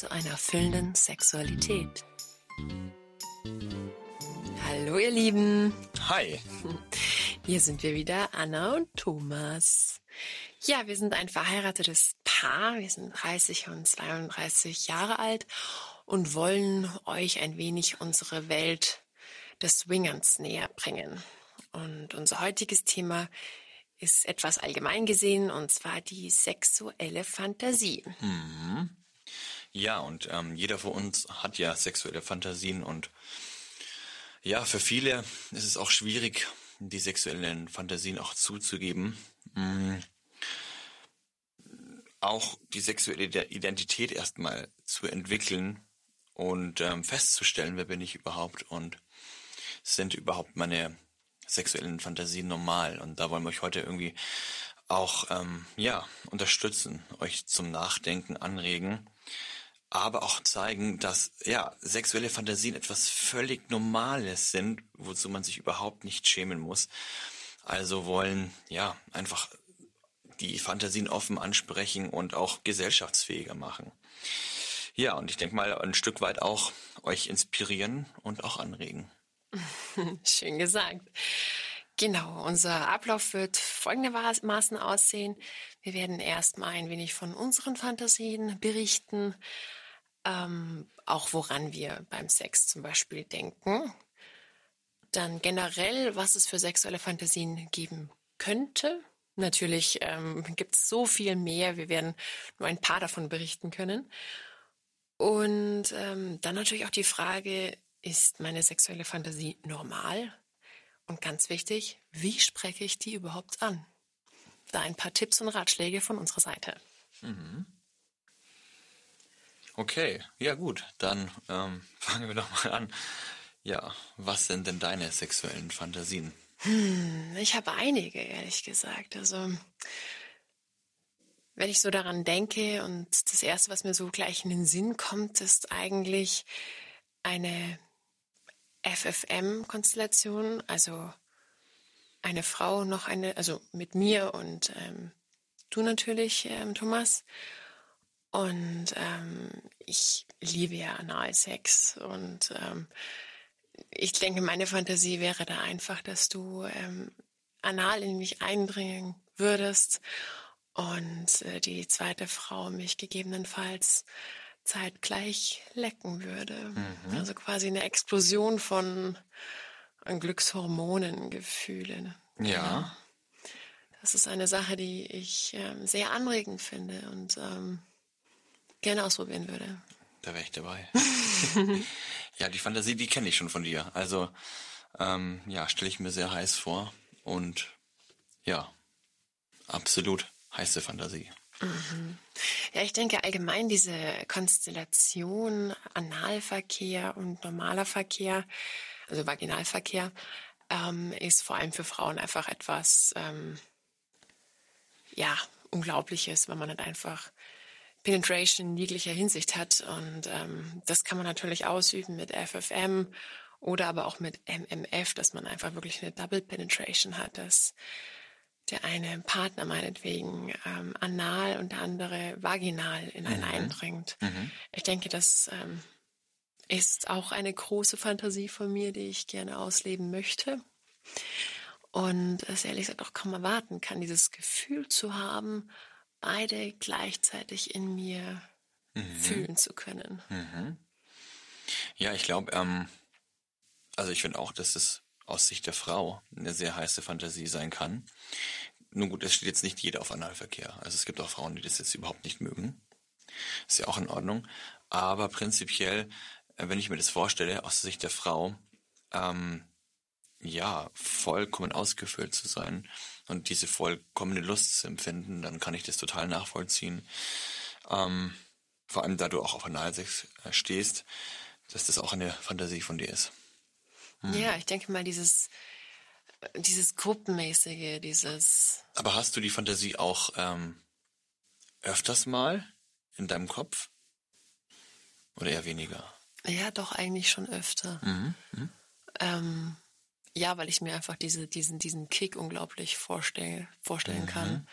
zu einer erfüllenden Sexualität. Hallo ihr Lieben. Hi. Hier sind wir wieder, Anna und Thomas. Ja, wir sind ein verheiratetes Paar. Wir sind 30 und 32 Jahre alt und wollen euch ein wenig unsere Welt des Swingerns näher bringen. Und unser heutiges Thema ist etwas allgemein gesehen, und zwar die sexuelle Fantasie. Mhm. Ja, und ähm, jeder von uns hat ja sexuelle Fantasien und ja, für viele ist es auch schwierig, die sexuellen Fantasien auch zuzugeben. Mhm. Auch die sexuelle Identität erstmal zu entwickeln und ähm, festzustellen, wer bin ich überhaupt und sind überhaupt meine sexuellen Fantasien normal. Und da wollen wir euch heute irgendwie auch ähm, ja unterstützen, euch zum Nachdenken anregen, aber auch zeigen, dass ja sexuelle Fantasien etwas völlig Normales sind, wozu man sich überhaupt nicht schämen muss. Also wollen ja einfach die Fantasien offen ansprechen und auch gesellschaftsfähiger machen. Ja, und ich denke mal ein Stück weit auch euch inspirieren und auch anregen. Schön gesagt. Genau, unser Ablauf wird folgendermaßen aussehen. Wir werden erstmal ein wenig von unseren Fantasien berichten, ähm, auch woran wir beim Sex zum Beispiel denken. Dann generell, was es für sexuelle Fantasien geben könnte. Natürlich ähm, gibt es so viel mehr. Wir werden nur ein paar davon berichten können. Und ähm, dann natürlich auch die Frage, ist meine sexuelle Fantasie normal? Und ganz wichtig, wie spreche ich die überhaupt an? Da ein paar Tipps und Ratschläge von unserer Seite. Mhm. Okay, ja gut, dann ähm, fangen wir doch mal an. Ja, was sind denn deine sexuellen Fantasien? Hm, ich habe einige, ehrlich gesagt. Also, wenn ich so daran denke und das Erste, was mir so gleich in den Sinn kommt, ist eigentlich eine FFM-Konstellation, also eine Frau noch eine, also mit mir und ähm, du natürlich, ähm, Thomas. Und ähm, ich liebe ja Analsex und ähm, ich denke, meine Fantasie wäre da einfach, dass du ähm, anal in mich eindringen würdest und äh, die zweite Frau mich gegebenenfalls zeitgleich lecken würde. Mhm. Also quasi eine Explosion von Glückshormonen, Gefühlen. Ja. Genau. Das ist eine Sache, die ich ähm, sehr anregend finde und ähm, gerne ausprobieren würde. Da wäre ich dabei. ja, die Fantasie, die kenne ich schon von dir. Also ähm, ja, stelle ich mir sehr heiß vor und ja, absolut heiße Fantasie. Mhm. Ja, ich denke allgemein diese Konstellation Analverkehr und normaler Verkehr, also Vaginalverkehr, ähm, ist vor allem für Frauen einfach etwas, ähm, ja, Unglaubliches, weil man halt einfach Penetration in jeglicher Hinsicht hat. Und ähm, das kann man natürlich ausüben mit FFM oder aber auch mit MMF, dass man einfach wirklich eine Double Penetration hat. Das der eine Partner meinetwegen ähm, anal und der andere vaginal in einen mhm. eindringt. Mhm. Ich denke, das ähm, ist auch eine große Fantasie von mir, die ich gerne ausleben möchte. Und es ehrlich gesagt auch kaum erwarten kann, dieses Gefühl zu haben, beide gleichzeitig in mir mhm. fühlen zu können. Mhm. Ja, ich glaube, ähm, also ich finde auch, dass es aus Sicht der Frau eine sehr heiße Fantasie sein kann. Nun gut, es steht jetzt nicht jeder auf Analverkehr. Also es gibt auch Frauen, die das jetzt überhaupt nicht mögen. Ist ja auch in Ordnung. Aber prinzipiell, äh, wenn ich mir das vorstelle, aus Sicht der Frau, ähm, ja, vollkommen ausgefüllt zu sein und diese vollkommene Lust zu empfinden, dann kann ich das total nachvollziehen. Ähm, vor allem, da du auch auf Analsex stehst, dass das auch eine Fantasie von dir ist. Hm. Ja, ich denke mal, dieses, dieses Gruppenmäßige, dieses. Aber hast du die Fantasie auch ähm, öfters mal in deinem Kopf? Oder eher weniger? Ja, doch, eigentlich schon öfter. Mhm. Mhm. Ähm, ja, weil ich mir einfach diese, diesen, diesen Kick unglaublich vorstell, vorstellen mhm. kann.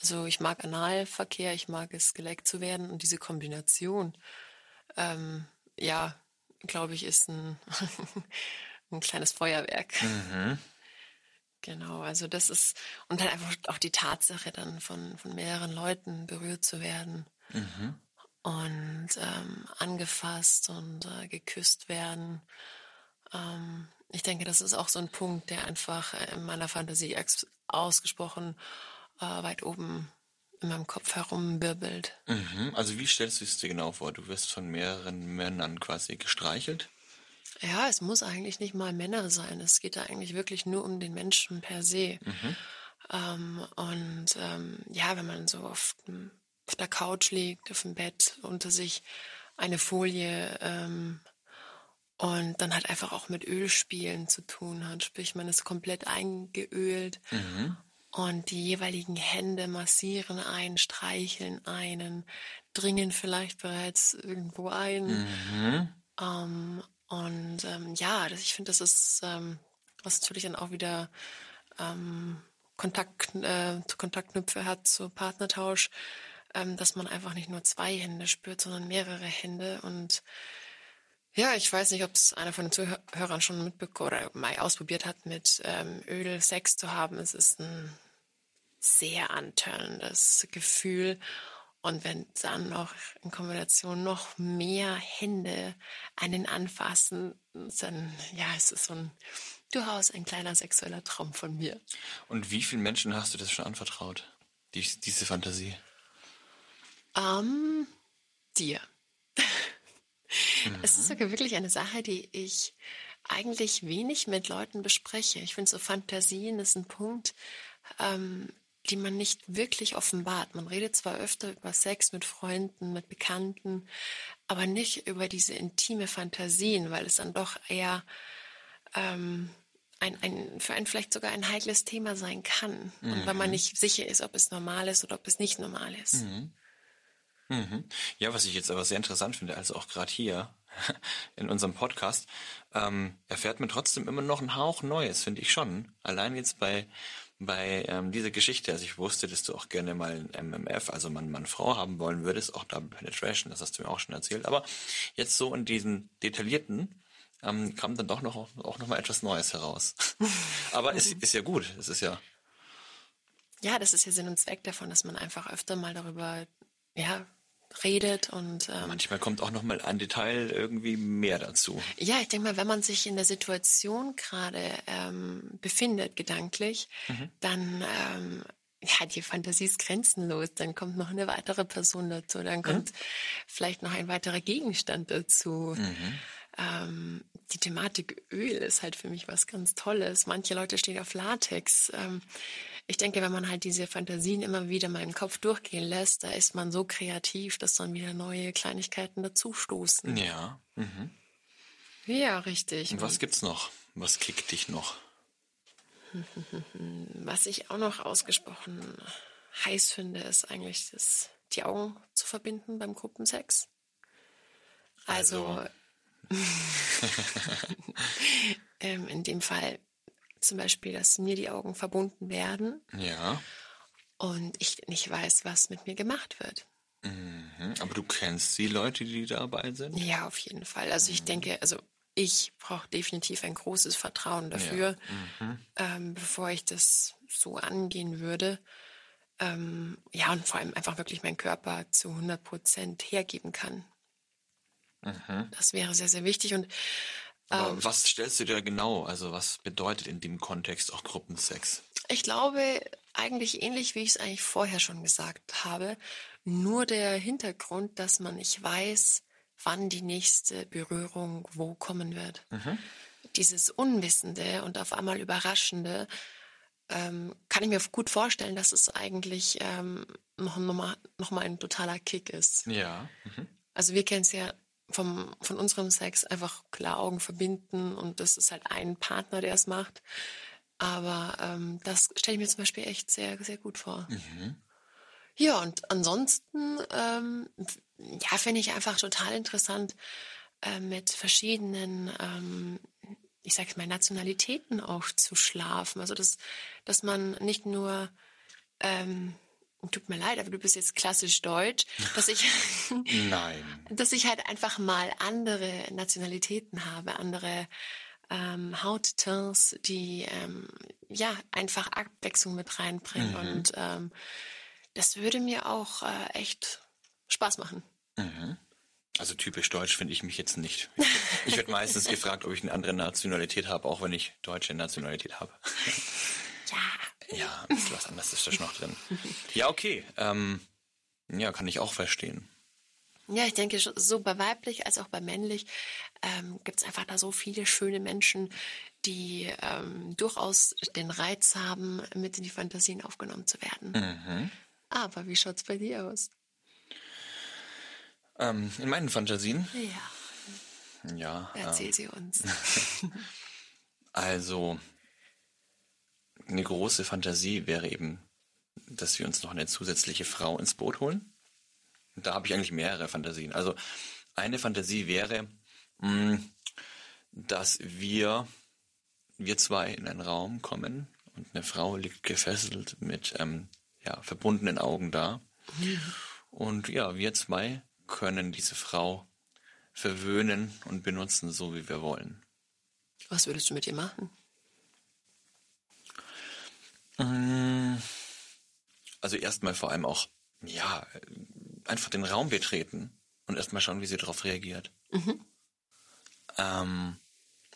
Also ich mag Analverkehr, ich mag es, geleckt zu werden und diese Kombination, ähm, ja, glaube ich, ist ein, ein kleines Feuerwerk. Mhm. Genau, also das ist, und dann einfach auch die Tatsache, dann von, von mehreren Leuten berührt zu werden mhm. und ähm, angefasst und äh, geküsst werden. Ähm, ich denke, das ist auch so ein Punkt, der einfach in meiner Fantasie ausgesprochen äh, weit oben in meinem Kopf herumwirbelt. Mhm. Also wie stellst du es dir genau vor? Du wirst von mehreren Männern quasi gestreichelt? Ja, es muss eigentlich nicht mal Männer sein. Es geht da eigentlich wirklich nur um den Menschen per se. Mhm. Ähm, und ähm, ja, wenn man so auf, auf, der Couch liegt, auf dem Bett, unter sich eine Folie ähm, und dann halt einfach auch mit Ölspielen zu tun hat. Sprich, man ist komplett eingeölt mhm. und die jeweiligen Hände massieren einen, streicheln einen, dringen vielleicht bereits irgendwo ein. Mhm. Ähm, und ähm, ja, das, ich finde, das ist, ähm, was natürlich dann auch wieder ähm, Kontakt, äh, Kontaktknüpfe hat zu Partnertausch, ähm, dass man einfach nicht nur zwei Hände spürt, sondern mehrere Hände. Und ja, ich weiß nicht, ob es einer von den Zuhörern schon mitbekommen oder mal ausprobiert hat, mit ähm, Öl Sex zu haben. Es ist ein sehr antörnendes Gefühl. Und wenn dann noch in Kombination noch mehr Hände einen anfassen, dann ja, es ist so ein durchaus ein kleiner sexueller Traum von mir. Und wie vielen Menschen hast du das schon anvertraut? Die, diese Fantasie? Ähm, dir. Mhm. Es ist sogar wirklich eine Sache, die ich eigentlich wenig mit Leuten bespreche. Ich finde so Fantasien ist ein Punkt, ähm, die man nicht wirklich offenbart. Man redet zwar öfter über Sex mit Freunden, mit Bekannten, aber nicht über diese intime Fantasien, weil es dann doch eher ähm, ein, ein, für einen vielleicht sogar ein heikles Thema sein kann. Mhm. Und weil man mhm. nicht sicher ist, ob es normal ist oder ob es nicht normal ist. Mhm. Mhm. Ja, was ich jetzt aber sehr interessant finde, also auch gerade hier in unserem Podcast, ähm, erfährt man trotzdem immer noch einen Hauch Neues, finde ich schon. Allein jetzt bei bei ähm, dieser Geschichte, also ich wusste, dass du auch gerne mal ein MMF, also Mann, Mann, Frau haben wollen würdest, auch Double Penetration, das hast du mir auch schon erzählt. Aber jetzt so in diesem detaillierten ähm, kam dann doch noch auch noch mal etwas Neues heraus. Aber es ist ja gut, es ist ja. Ja, das ist ja Sinn und Zweck davon, dass man einfach öfter mal darüber ja, redet und ähm, manchmal kommt auch noch mal ein Detail irgendwie mehr dazu. Ja, ich denke mal, wenn man sich in der Situation gerade ähm, befindet gedanklich, mhm. dann ähm, ja, die Fantasie ist grenzenlos. Dann kommt noch eine weitere Person dazu, dann kommt mhm. vielleicht noch ein weiterer Gegenstand dazu. Mhm. Ähm, die Thematik Öl ist halt für mich was ganz Tolles. Manche Leute stehen auf Latex. Ähm, ich denke, wenn man halt diese Fantasien immer wieder mal im Kopf durchgehen lässt, da ist man so kreativ, dass dann wieder neue Kleinigkeiten dazustoßen. Ja. Mhm. Ja, richtig. Und was gibt's noch? Was kickt dich noch? Was ich auch noch ausgesprochen heiß finde, ist eigentlich das, die Augen zu verbinden beim Gruppensex. Also, also. ähm, in dem Fall zum Beispiel, dass mir die Augen verbunden werden. Ja. Und ich nicht weiß, was mit mir gemacht wird. Mhm. Aber du kennst die Leute, die dabei sind? Ja, auf jeden Fall. Also ich mhm. denke, also ich brauche definitiv ein großes Vertrauen dafür, ja. Mhm. Ähm, bevor ich das so angehen würde. Ähm, ja, und vor allem einfach wirklich meinen Körper zu 100 Prozent hergeben kann. Mhm. Das wäre sehr, sehr wichtig. Und aber ähm, was stellst du dir genau? Also was bedeutet in dem Kontext auch Gruppensex? Ich glaube, eigentlich ähnlich wie ich es eigentlich vorher schon gesagt habe. Nur der Hintergrund, dass man nicht weiß, wann die nächste Berührung wo kommen wird. Mhm. Dieses Unwissende und auf einmal Überraschende ähm, kann ich mir gut vorstellen, dass es eigentlich ähm, noch, noch, mal, noch mal ein totaler Kick ist. Ja. Mhm. Also wir kennen es ja vom, von unserem Sex einfach klar Augen verbinden und das ist halt ein Partner, der es macht. Aber ähm, das stelle ich mir zum Beispiel echt sehr, sehr gut vor. Mhm. Ja, und ansonsten, ähm, ja, finde ich einfach total interessant, äh, mit verschiedenen, ähm, ich sage mal, Nationalitäten auch zu schlafen. Also, dass, dass man nicht nur ähm, tut mir leid, aber du bist jetzt klassisch deutsch, dass ich, Nein. dass ich halt einfach mal andere Nationalitäten habe, andere ähm, Hauttints, die ähm, ja einfach Abwechslung mit reinbringen. Mhm. Und ähm, das würde mir auch äh, echt Spaß machen. Also typisch deutsch finde ich mich jetzt nicht. Ich werde meistens gefragt, ob ich eine andere Nationalität habe, auch wenn ich deutsche Nationalität habe. Ja, ein bisschen was anderes ist da schon noch drin. Ja, okay. Ähm, ja, kann ich auch verstehen. Ja, ich denke, so bei weiblich als auch bei männlich ähm, gibt es einfach da so viele schöne Menschen, die ähm, durchaus den Reiz haben, mit in die Fantasien aufgenommen zu werden. Mhm. Aber wie schaut's bei dir aus? Ähm, in meinen Fantasien, Ja, ja. Ähm, erzähl sie uns. also eine große Fantasie wäre eben, dass wir uns noch eine zusätzliche Frau ins Boot holen. Und da habe ich eigentlich mehrere Fantasien. Also eine Fantasie wäre, mh, dass wir, wir zwei in einen Raum kommen und eine Frau liegt gefesselt mit ähm, ja, verbundenen Augen da. Und ja, wir zwei können diese Frau verwöhnen und benutzen, so wie wir wollen. Was würdest du mit ihr machen? Also erstmal vor allem auch, ja, einfach den Raum betreten und erstmal schauen, wie sie darauf reagiert. Ähm,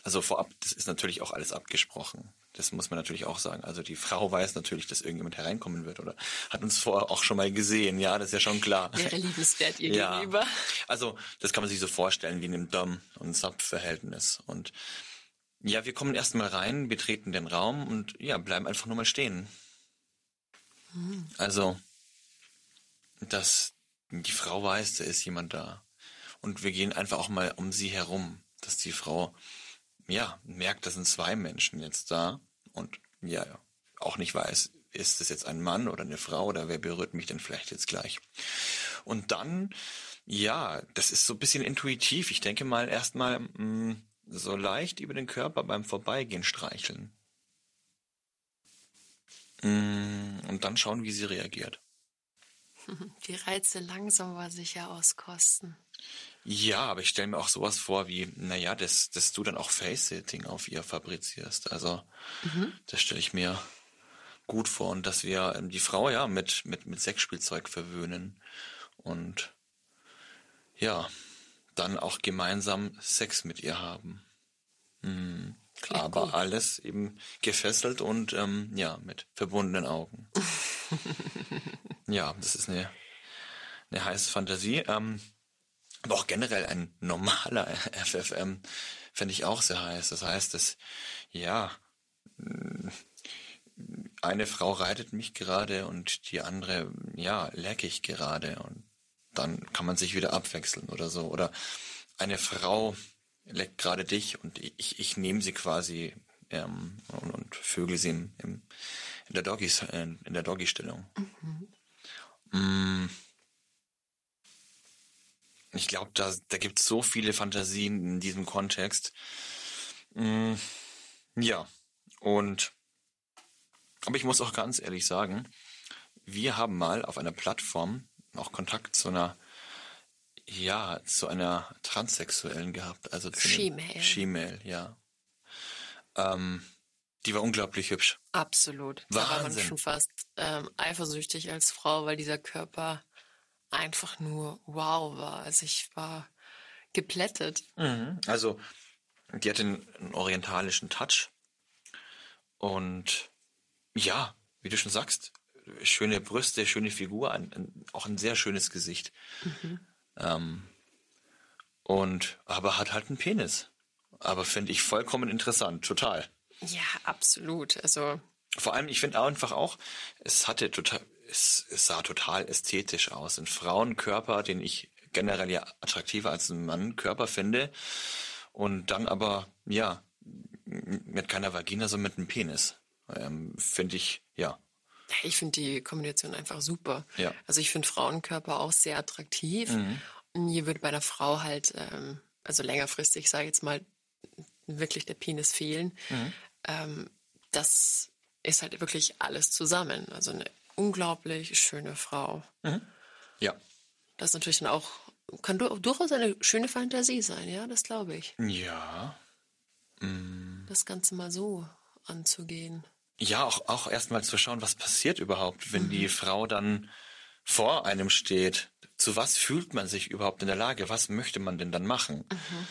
also vorab, das ist natürlich auch alles abgesprochen. Das muss man natürlich auch sagen. Also die Frau weiß natürlich, dass irgendjemand hereinkommen wird oder hat uns vorher auch schon mal gesehen. Ja, das ist ja schon klar. Wäre liebenswert ihr Ja. gegenüber. Also das kann man sich so vorstellen wie in einem Dom- und Sub-Verhältnis. Und ja, wir kommen erstmal rein, betreten den Raum und ja, bleiben einfach nur mal stehen. Also, dass die Frau weiß, da ist jemand da. Und wir gehen einfach auch mal um sie herum, dass die Frau ja merkt, das sind zwei Menschen jetzt da und ja, auch nicht weiß, ist es jetzt ein Mann oder eine Frau oder wer berührt mich denn vielleicht jetzt gleich. Und dann, ja, das ist so ein bisschen intuitiv. Ich denke mal erstmal mh, so leicht über den Körper beim Vorbeigehen streicheln. Mm, Und dann schauen, wie sie reagiert. Die Reize langsam aber sicher auskosten. Ja, aber ich stelle mir auch sowas vor wie, naja, dass, dass du dann auch Face-Sitting auf ihr fabrizierst. Also, das stelle ich mir gut vor und dass wir ähm, die Frau ja mit, mit, mit Sexspielzeug verwöhnen und ja, dann auch gemeinsam Sex mit ihr haben. Mhm. Aber gut. alles eben gefesselt und ähm, ja, mit verbundenen Augen. ja, das ist eine, eine heiße Fantasie. Ähm, aber auch generell ein normaler FFM fände ich auch sehr heiß. Das heißt, dass, ja, eine Frau reitet mich gerade und die andere, ja, lecke ich gerade und dann kann man sich wieder abwechseln oder so. Oder eine Frau leckt gerade dich und ich, ich nehme sie quasi ähm, und, und vögel sie im, im, in der Doggy, in der Doggy-Stellung. Mm. Ich glaube, da, da gibt es so viele Fantasien in diesem Kontext. Mm, ja, und aber ich muss auch ganz ehrlich sagen, wir haben mal auf einer Plattform auch Kontakt zu einer, ja, zu einer Transsexuellen gehabt, also zu She-Male. She-Male, ja. Ähm, die war unglaublich hübsch. Absolut. Da war man Wahnsinn. schon fast ähm, eifersüchtig als Frau, weil dieser Körper einfach nur wow war. Also ich war geplättet. Also, die hatte einen, einen orientalischen Touch. Und ja, wie du schon sagst, schöne Brüste, schöne Figur, ein, ein, auch ein sehr schönes Gesicht. Ähm, und aber hat halt einen Penis. Aber finde ich vollkommen interessant, total. Ja, absolut. Also Vor allem, ich finde einfach auch, es hatte total, es, es sah total ästhetisch aus. Ein Frauenkörper, den ich generell ja attraktiver als ein Mannkörper finde. Und dann aber, ja, mit keiner Vagina, sondern mit einem Penis. Ähm, finde ich, ja. Ich finde die Kombination einfach super. Ja. Mhm. Also ich finde Frauenkörper auch sehr attraktiv. Und hier würde bei einer Frau halt, ähm, also längerfristig, sage ich jetzt mal, wirklich der Penis fehlen. Mhm. Ähm, das ist halt wirklich alles zusammen. Also eine unglaublich schöne Frau. Mhm. Ja. Das ist natürlich dann auch, kann durchaus eine schöne Fantasie sein, ja, das glaube ich. Ja. Mhm. Das Ganze mal so anzugehen. Ja, auch, auch erstmal zu schauen, was passiert überhaupt, wenn mhm. die Frau dann vor einem steht. Zu was fühlt man sich überhaupt in der Lage? Was möchte man denn dann machen? Mhm.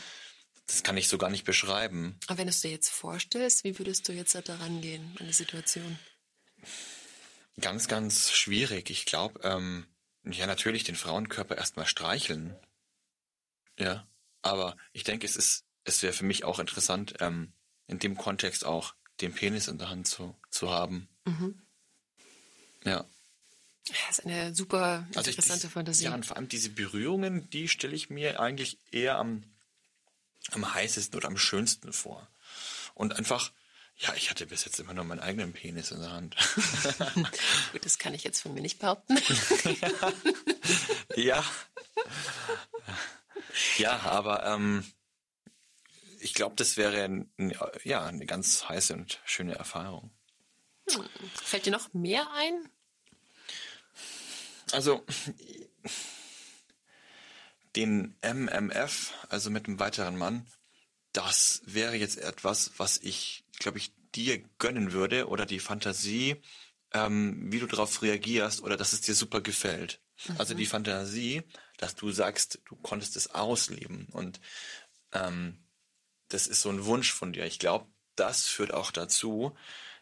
Das kann ich so gar nicht beschreiben. Aber wenn du es dir jetzt vorstellst, wie würdest du jetzt da rangehen an die Situation? Ganz, ganz schwierig. Ich glaube, ähm, ja, natürlich den Frauenkörper erstmal streicheln. Ja. Aber ich denke, es ist, es wäre für mich auch interessant, ähm, in dem Kontext auch den Penis in der Hand zu, zu haben. Mhm. Ja. Das ist eine super interessante also ich, Fantasie. Ja, und vor allem diese Berührungen, die stelle ich mir eigentlich eher am, am heißesten oder am schönsten vor. Und einfach, ja, ich hatte bis jetzt immer nur meinen eigenen Penis in der Hand. Gut, das kann ich jetzt von mir nicht behaupten. ja. Ja, aber ähm, ich glaube, das wäre ein, ja eine ganz heiße und schöne Erfahrung. Hm. Fällt dir noch mehr ein? Also den MMF, also mit einem weiteren Mann, das wäre jetzt etwas, was ich, glaube ich, dir gönnen würde oder die Fantasie, ähm, wie du darauf reagierst oder dass es dir super gefällt. Mhm. Also die Fantasie, dass du sagst, du konntest es ausleben und ähm, das ist so ein Wunsch von dir. Ich glaube, das führt auch dazu,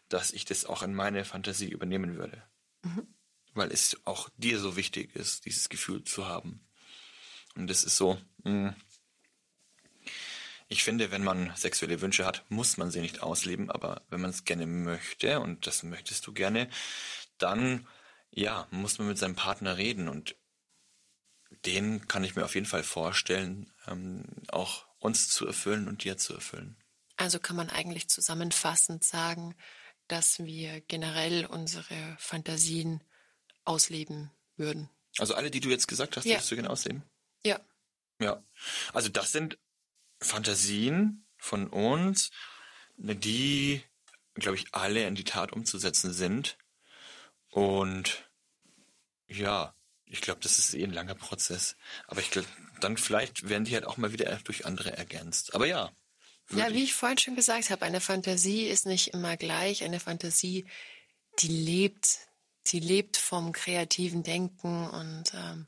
dass ich das auch in meine Fantasie übernehmen würde. Mhm weil es auch dir so wichtig ist, dieses Gefühl zu haben. Und das ist so, mh, hm, ich finde, wenn man sexuelle Wünsche hat, muss man sie nicht ausleben, aber wenn man es gerne möchte, und das möchtest du gerne, dann, ja, muss man mit seinem Partner reden und den kann ich mir auf jeden Fall vorstellen, ähm, auch uns zu erfüllen und dir zu erfüllen. Also kann man eigentlich zusammenfassend sagen, dass wir generell unsere Fantasien ausleben würden. Also alle, die du jetzt gesagt hast, ja. würdest du gerne ausleben? Ja. Ja. Also das sind Fantasien von uns, die, glaube ich, alle in die Tat umzusetzen sind. Und ja, ich glaube, das ist eh ein langer Prozess. Aber ich glaube, dann vielleicht werden die halt auch mal wieder durch andere ergänzt. Aber ja. Wirklich. Ja, wie ich vorhin schon gesagt habe, eine Fantasie ist nicht immer gleich. Eine Fantasie, die lebt sie lebt vom kreativen Denken und ähm,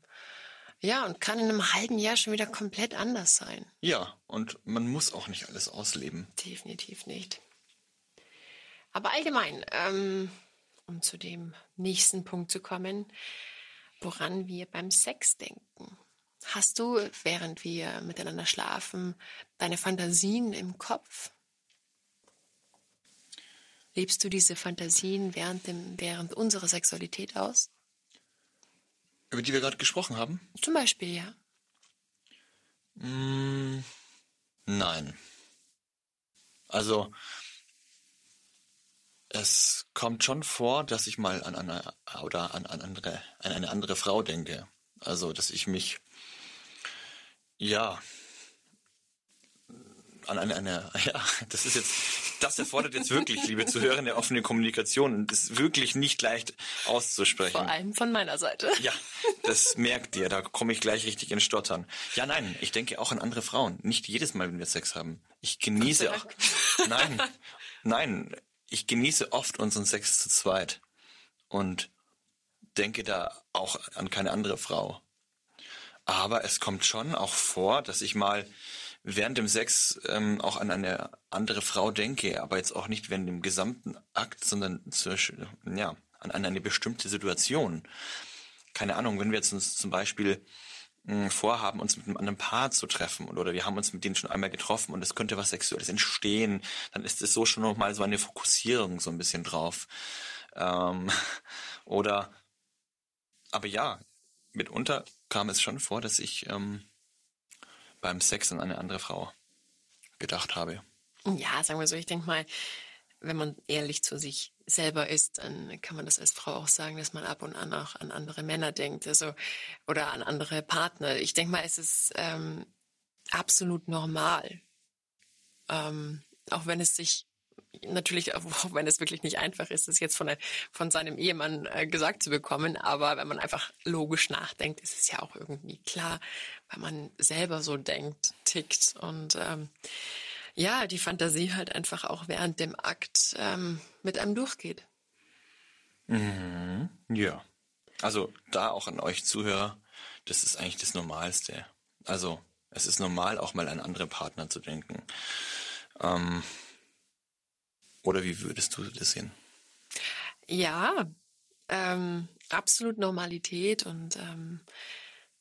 ja, und kann in einem halben Jahr schon wieder komplett anders sein. Ja, und man muss auch nicht alles ausleben. Definitiv nicht. Aber allgemein, ähm, um zu dem nächsten Punkt zu kommen, woran wir beim Sex denken. Hast du, während wir miteinander schlafen, deine Fantasien im Kopf? Lebst du diese Fantasien während, dem, während unserer Sexualität aus? Über die wir gerade gesprochen haben? Zum Beispiel, ja. Mm, nein. Also, es kommt schon vor, dass ich mal an eine oder an, an andere, an eine andere Frau denke. Also, dass ich mich ja an eine, eine, ja, das ist jetzt, das erfordert jetzt wirklich, liebe Zuhörer, eine offene Kommunikation und ist wirklich nicht leicht auszusprechen. Vor allem von meiner Seite. Ja, das merkt ihr, da komme ich gleich richtig in Stottern. Ja, nein, ich denke auch an andere Frauen. Nicht jedes Mal, wenn wir Sex haben. Ich genieße auch, nein, nein, ich genieße oft unseren Sex zu zweit und denke da auch an keine andere Frau. Aber es kommt schon auch vor, dass ich mal während dem Sex ähm, auch an eine andere Frau denke, aber jetzt auch nicht während dem gesamten Akt, sondern zwischen, ja, an, an eine bestimmte Situation. Keine Ahnung, wenn wir jetzt uns zum Beispiel vorhaben, uns mit einem anderen Paar zu treffen oder wir haben uns mit denen schon einmal getroffen und es könnte was Sexuelles entstehen, dann ist es so schon nochmal so eine Fokussierung so ein bisschen drauf. Ähm, oder, aber ja, mitunter kam es schon vor, dass ich ähm, beim Sex an eine andere Frau gedacht habe. Ja, sagen wir so, ich denke mal, wenn man ehrlich zu sich selber ist, dann kann man das als Frau auch sagen, dass man ab und an auch an andere Männer denkt, also oder an andere Partner. Ich denke mal, es ist ähm, absolut normal, ähm, auch wenn es sich natürlich, auch wenn es wirklich nicht einfach ist, das jetzt von, von seinem Ehemann äh, gesagt zu bekommen, aber wenn man einfach logisch nachdenkt, ist es ja auch irgendwie klar, weil man selber so denkt, tickt. Und ähm, ja, die Fantasie halt einfach auch während dem Akt ähm, mit einem durchgeht. Mhm. Ja. Also da auch an euch Zuhörer, das ist eigentlich das Normalste. Also es ist normal, auch mal an andere Partner zu denken. Ähm, oder wie würdest du das sehen? Ja, ähm, absolut Normalität und ähm,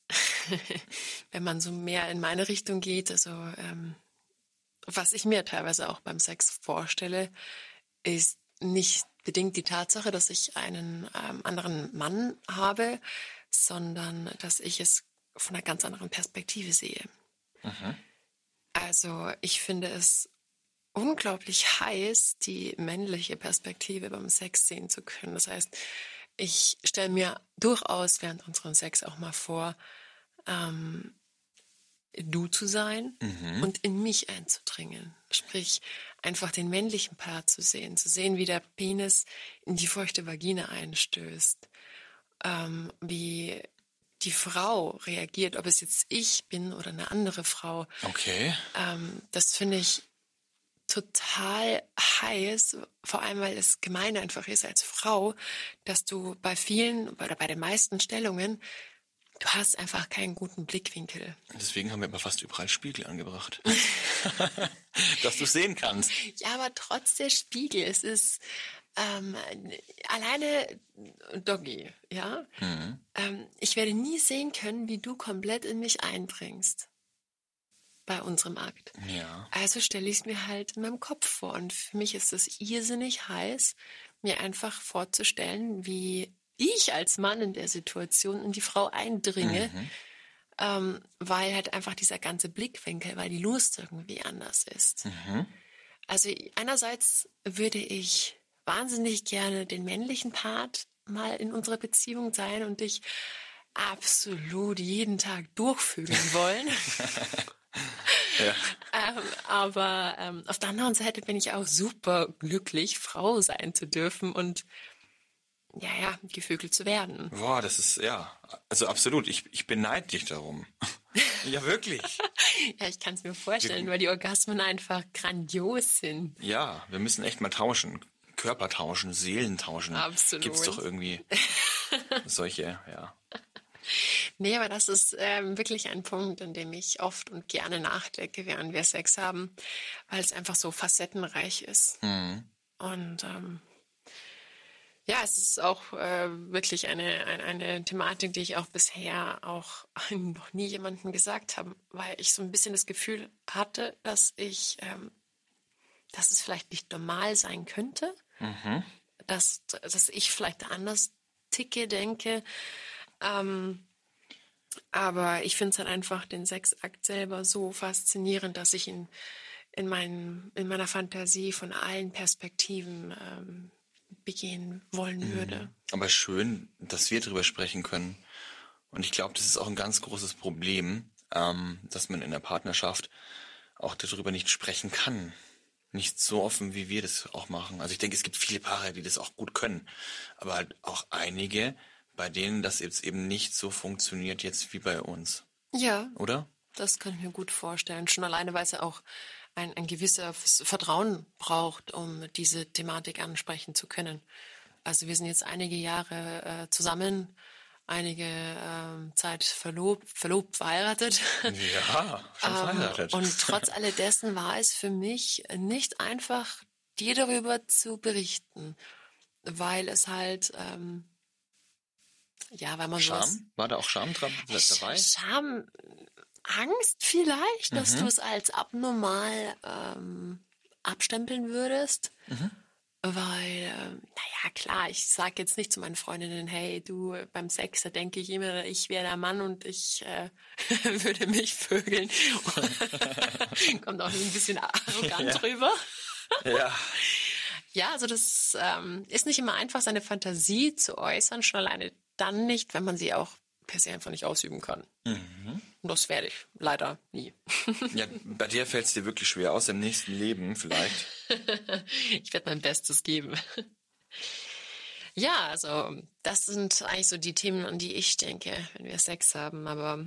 wenn man so mehr in meine Richtung geht, also ähm, was ich mir teilweise auch beim Sex vorstelle, ist nicht bedingt die Tatsache, dass ich einen ähm, anderen Mann habe, sondern dass ich es von einer ganz anderen Perspektive sehe. Mhm. Also ich finde es unglaublich heiß, die männliche Perspektive beim Sex sehen zu können. Das heißt, ich stelle mir durchaus während unserem Sex auch mal vor, ähm, du zu sein mhm. und in mich einzudringen. Sprich, einfach den männlichen Part zu sehen, zu sehen, wie der Penis in die feuchte Vagina einstößt, ähm, wie die Frau reagiert, ob es jetzt ich bin oder eine andere Frau. Okay. Ähm, das finde ich total heiß, vor allem weil es gemein einfach ist als Frau, dass du bei vielen oder bei den meisten Stellungen Du hast einfach keinen guten Blickwinkel. Deswegen haben wir immer fast überall Spiegel angebracht. dass du sehen kannst. Ja, aber trotz der Spiegel, es ist ähm, alleine Doggy, ja. Mhm. Ähm, ich werde nie sehen können, wie du komplett in mich eindringst bei unserem Akt. Ja. Also stelle ich es mir halt in meinem Kopf vor. Und für mich ist es irrsinnig heiß, mir einfach vorzustellen, wie ich als Mann in der Situation in die Frau eindringe, mhm. ähm, weil halt einfach dieser ganze Blickwinkel, weil die Lust irgendwie anders ist. Mhm. Also einerseits würde ich wahnsinnig gerne den männlichen Part mal in unserer Beziehung sein und dich absolut jeden Tag durchfühlen wollen. ja. ähm, aber ähm, auf der anderen Seite bin ich auch super glücklich, Frau sein zu dürfen und ja, ja, gefügelt zu werden. Boah, das ist, ja, also absolut. Ich, ich beneide dich darum. ja, wirklich. ja, ich kann es mir vorstellen, wir, weil die Orgasmen einfach grandios sind. Ja, wir müssen echt mal tauschen. Körper tauschen, Seelen tauschen. Absolut. Gibt es doch irgendwie solche, ja. Nee, aber das ist ähm, wirklich ein Punkt, an dem ich oft und gerne nachdenke, während wir Sex haben, weil es einfach so facettenreich ist. Mhm. Und ähm, ja, es ist auch äh, wirklich eine, eine, eine Thematik, die ich auch bisher auch noch nie jemandem gesagt habe, weil ich so ein bisschen das Gefühl hatte, dass ich, ähm, dass es vielleicht nicht normal sein könnte, mhm. dass, dass ich vielleicht anders ticke, denke. Ähm, aber ich finde es halt einfach den Sexakt selber so faszinierend, dass ich ihn in, meinen, in meiner Fantasie von allen Perspektiven ähm, begehen wollen mhm. würde. Aber schön, dass wir darüber sprechen können. Und ich glaube, das ist auch ein ganz großes Problem, ähm, dass man in der Partnerschaft auch darüber nicht sprechen kann. Nicht so offen, wie wir das auch machen. Also ich denke, es gibt viele Paare, die das auch gut können. Aber halt auch einige, bei denen das jetzt eben nicht so funktioniert jetzt wie bei uns. Ja. Oder? Das kann ich mir gut vorstellen. Schon alleine, weil es ja auch ein, ein gewisses Vertrauen braucht, um diese Thematik ansprechen zu können. Also wir sind jetzt einige Jahre äh, zusammen, einige äh, Zeit verlobt, verlobt, verheiratet. Ja, schon ähm, verheiratet. Ähm, und trotz alledessen war es für mich nicht einfach, dir darüber zu berichten, weil es halt ähm, ja, weil man Scham? Sowas, War da auch Scham dran dabei? Scham Angst vielleicht, mhm. dass du es als abnormal ähm, abstempeln würdest. Mhm. Weil, äh, naja, klar, ich sage jetzt nicht zu meinen Freundinnen, hey, du, beim Sex, da denke ich immer, ich wäre der Mann und ich äh, würde mich vögeln. Kommt auch ein bisschen arrogant ja. rüber. ja. Ja, also das ähm, ist nicht immer einfach, seine Fantasie zu äußern, schon alleine dann nicht, wenn man sie auch per se einfach nicht ausüben kann. Mhm. Das werde ich leider nie. ja, bei dir fällt es dir wirklich schwer aus im nächsten Leben vielleicht. ich werde mein Bestes geben. Ja, also das sind eigentlich so die Themen, an die ich denke, wenn wir Sex haben. Aber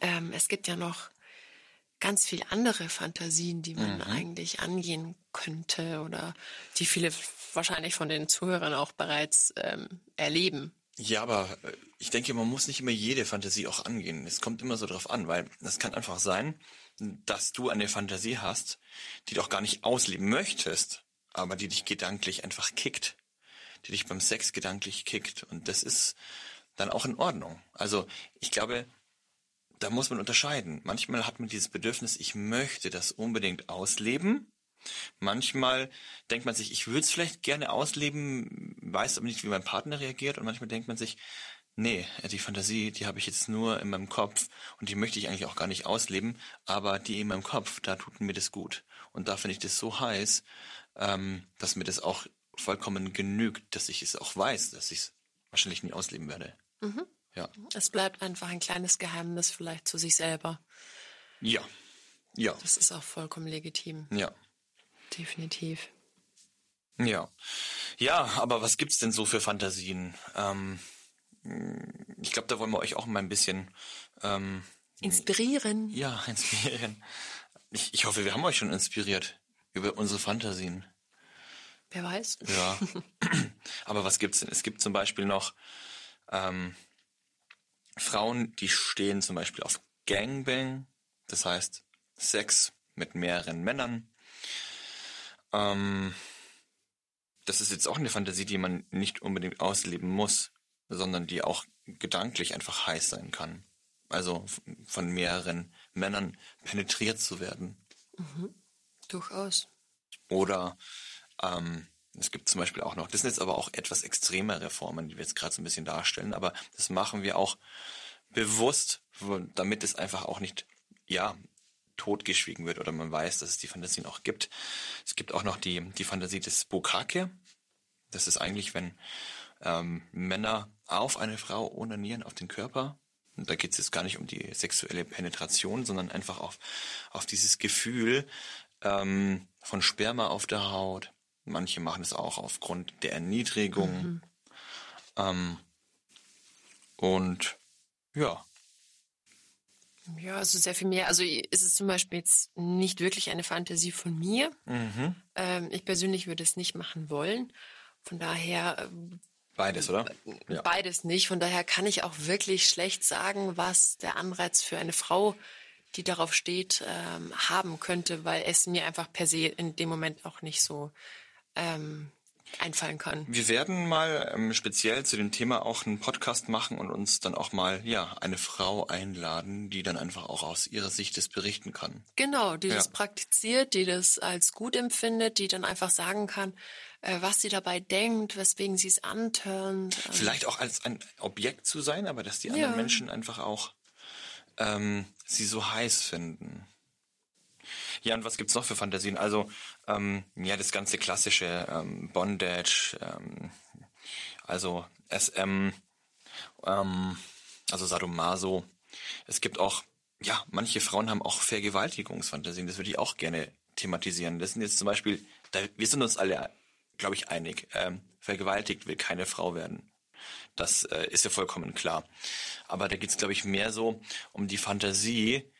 ähm, es gibt ja noch ganz viele andere Fantasien, die man mhm. eigentlich angehen könnte oder die viele wahrscheinlich von den Zuhörern auch bereits ähm, erleben. Ja, aber äh, ich denke, man muss nicht immer jede Fantasie auch angehen. Es kommt immer so drauf an, weil es kann einfach sein, dass du eine Fantasie hast, die du auch gar nicht ausleben möchtest, aber die dich gedanklich einfach kickt, die dich beim Sex gedanklich kickt. Und das ist dann auch in Ordnung. Also ich glaube, da muss man unterscheiden. Manchmal hat man dieses Bedürfnis, ich möchte das unbedingt ausleben. Manchmal denkt man sich, ich würde es vielleicht gerne ausleben, weiß aber nicht, wie mein Partner reagiert. Und manchmal denkt man sich, nee, die Fantasie, die habe ich jetzt nur in meinem Kopf und die möchte ich eigentlich auch gar nicht ausleben, aber die in meinem Kopf, da tut mir das gut. Und da finde ich das so heiß, ähm, dass mir das auch vollkommen genügt, dass ich es auch weiß, dass ich es wahrscheinlich nie ausleben werde. Mhm. Ja. Es bleibt einfach ein kleines Geheimnis vielleicht zu sich selber. Ja. Ja. Das ist auch vollkommen legitim. Ja. Definitiv. Ja. Ja, aber was gibt's denn so für Fantasien? Ähm, ich glaube, da wollen wir euch auch mal ein bisschen ähm, inspirieren. Ja, inspirieren. Ich, ich hoffe, wir haben euch schon inspiriert über unsere Fantasien. Wer weiß. Ja. Aber was gibt's denn? Es gibt zum Beispiel noch ähm, Frauen, die stehen zum Beispiel auf Gangbang, das heißt Sex mit mehreren Männern. Ähm, das ist jetzt auch eine Fantasie, die man nicht unbedingt ausleben muss, sondern die auch gedanklich einfach heiß sein kann. Also von mehreren Männern penetriert zu werden. Mhm. Durchaus. Oder ähm, es gibt zum Beispiel auch noch, das sind jetzt aber auch etwas extremere Formen, die wir jetzt gerade so ein bisschen darstellen, aber das machen wir auch bewusst, damit es einfach auch nicht, ja, totgeschwiegen wird oder man weiß, dass es die Fantasien auch gibt. Es gibt auch noch die, die Fantasie des Bukake. Das ist eigentlich, wenn ähm, Männer auf eine Frau onanieren, auf den Körper. Und da geht es jetzt gar nicht um die sexuelle Penetration, sondern einfach auf, auf dieses Gefühl ähm, von Sperma auf der Haut, Manche machen es auch aufgrund der Erniedrigung. Mhm. Ähm, und ja. Ja, also sehr viel mehr. Also ist es zum Beispiel jetzt nicht wirklich eine Fantasie von mir. Mhm. Ähm, ich persönlich würde es nicht machen wollen. Von daher. Ähm, beides, oder? Ja. Beides nicht. Von daher kann ich auch wirklich schlecht sagen, was der Anreiz für eine Frau, die darauf steht, ähm, haben könnte, weil es mir einfach per se in dem Moment auch nicht so ähm, einfallen kann. Wir werden mal ähm, speziell zu dem Thema auch einen Podcast machen und uns dann auch mal ja eine Frau einladen, die dann einfach auch aus ihrer Sicht das berichten kann. Genau, die ja. das praktiziert, die das als gut empfindet, die dann einfach sagen kann, äh, was sie dabei denkt, weswegen sie es antörnt. Vielleicht auch als ein Objekt zu sein, aber dass die anderen ja. Menschen einfach auch ähm, sie so heiß finden. Ja, und was gibt's noch für Fantasien? Also, ähm, ja, das ganze klassische ähm, Bondage, ähm, also SM, ähm, also Sadomaso. Es gibt auch, ja, manche Frauen haben auch Vergewaltigungsfantasien. Das würde ich auch gerne thematisieren. Das sind jetzt zum Beispiel, da, wir sind uns alle, glaube ich, einig. Ähm, vergewaltigt will keine Frau werden. Das äh, ist ja vollkommen klar. Aber da geht's, glaube ich, mehr so um die Fantasie,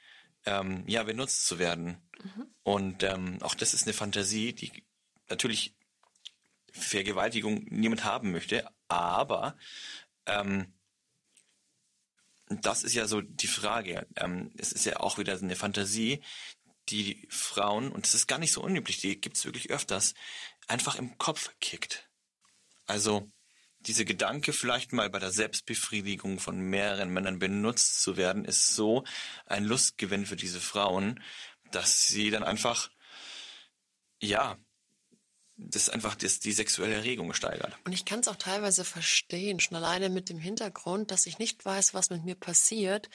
ähm, ja, benutzt zu werden. Mhm. Und ähm, auch das ist eine Fantasie, die natürlich Vergewaltigung niemand haben möchte, aber ähm, das ist ja so die Frage. Ähm, es ist ja auch wieder eine Fantasie, die Frauen, und das ist gar nicht so unüblich, die gibt es wirklich öfters, einfach im Kopf kickt. Also dieser Gedanke, vielleicht mal bei der Selbstbefriedigung von mehreren Männern benutzt zu werden, ist so ein Lustgewinn für diese Frauen, dass sie dann einfach, ja, das einfach das, die sexuelle Erregung steigert. Und ich kann es auch teilweise verstehen, schon alleine mit dem Hintergrund, dass ich nicht weiß, was mit mir passiert,